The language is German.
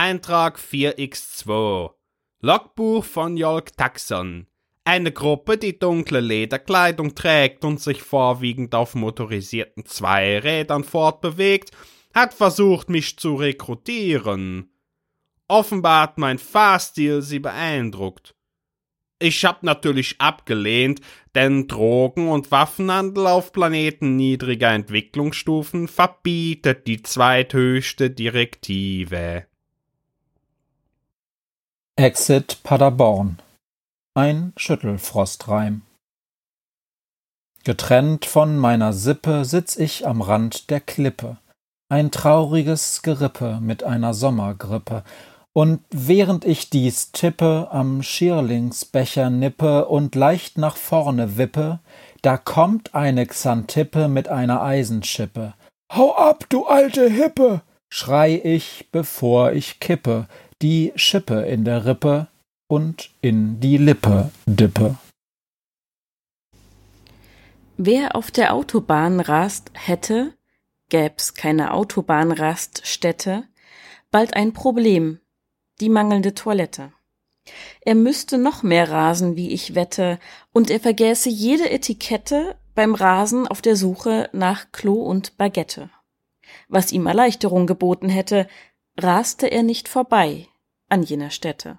Eintrag 4x2. Logbuch von Jolk Taxon. Eine Gruppe, die dunkle Lederkleidung trägt und sich vorwiegend auf motorisierten Zweirädern fortbewegt, hat versucht, mich zu rekrutieren. Offenbar hat mein Fahrstil sie beeindruckt. Ich hab natürlich abgelehnt, denn Drogen- und Waffenhandel auf Planeten niedriger Entwicklungsstufen verbietet die zweithöchste Direktive. Exit Paderborn. Ein Schüttelfrostreim. Getrennt von meiner Sippe sitz ich am Rand der Klippe. Ein trauriges Gerippe mit einer Sommergrippe und während ich dies tippe, am Schierlingsbecher nippe und leicht nach vorne wippe, da kommt eine Xantippe mit einer Eisenschippe. Hau ab, du alte Hippe! schrei ich, bevor ich kippe, die Schippe in der Rippe und in die Lippe dippe. Wer auf der Autobahn rast, hätte, gäb's keine Autobahnraststätte, bald ein Problem, die mangelnde Toilette. Er müsste noch mehr rasen, wie ich wette, und er vergäße jede Etikette beim Rasen auf der Suche nach Klo und Baguette. Was ihm Erleichterung geboten hätte, raste er nicht vorbei an jener Stätte.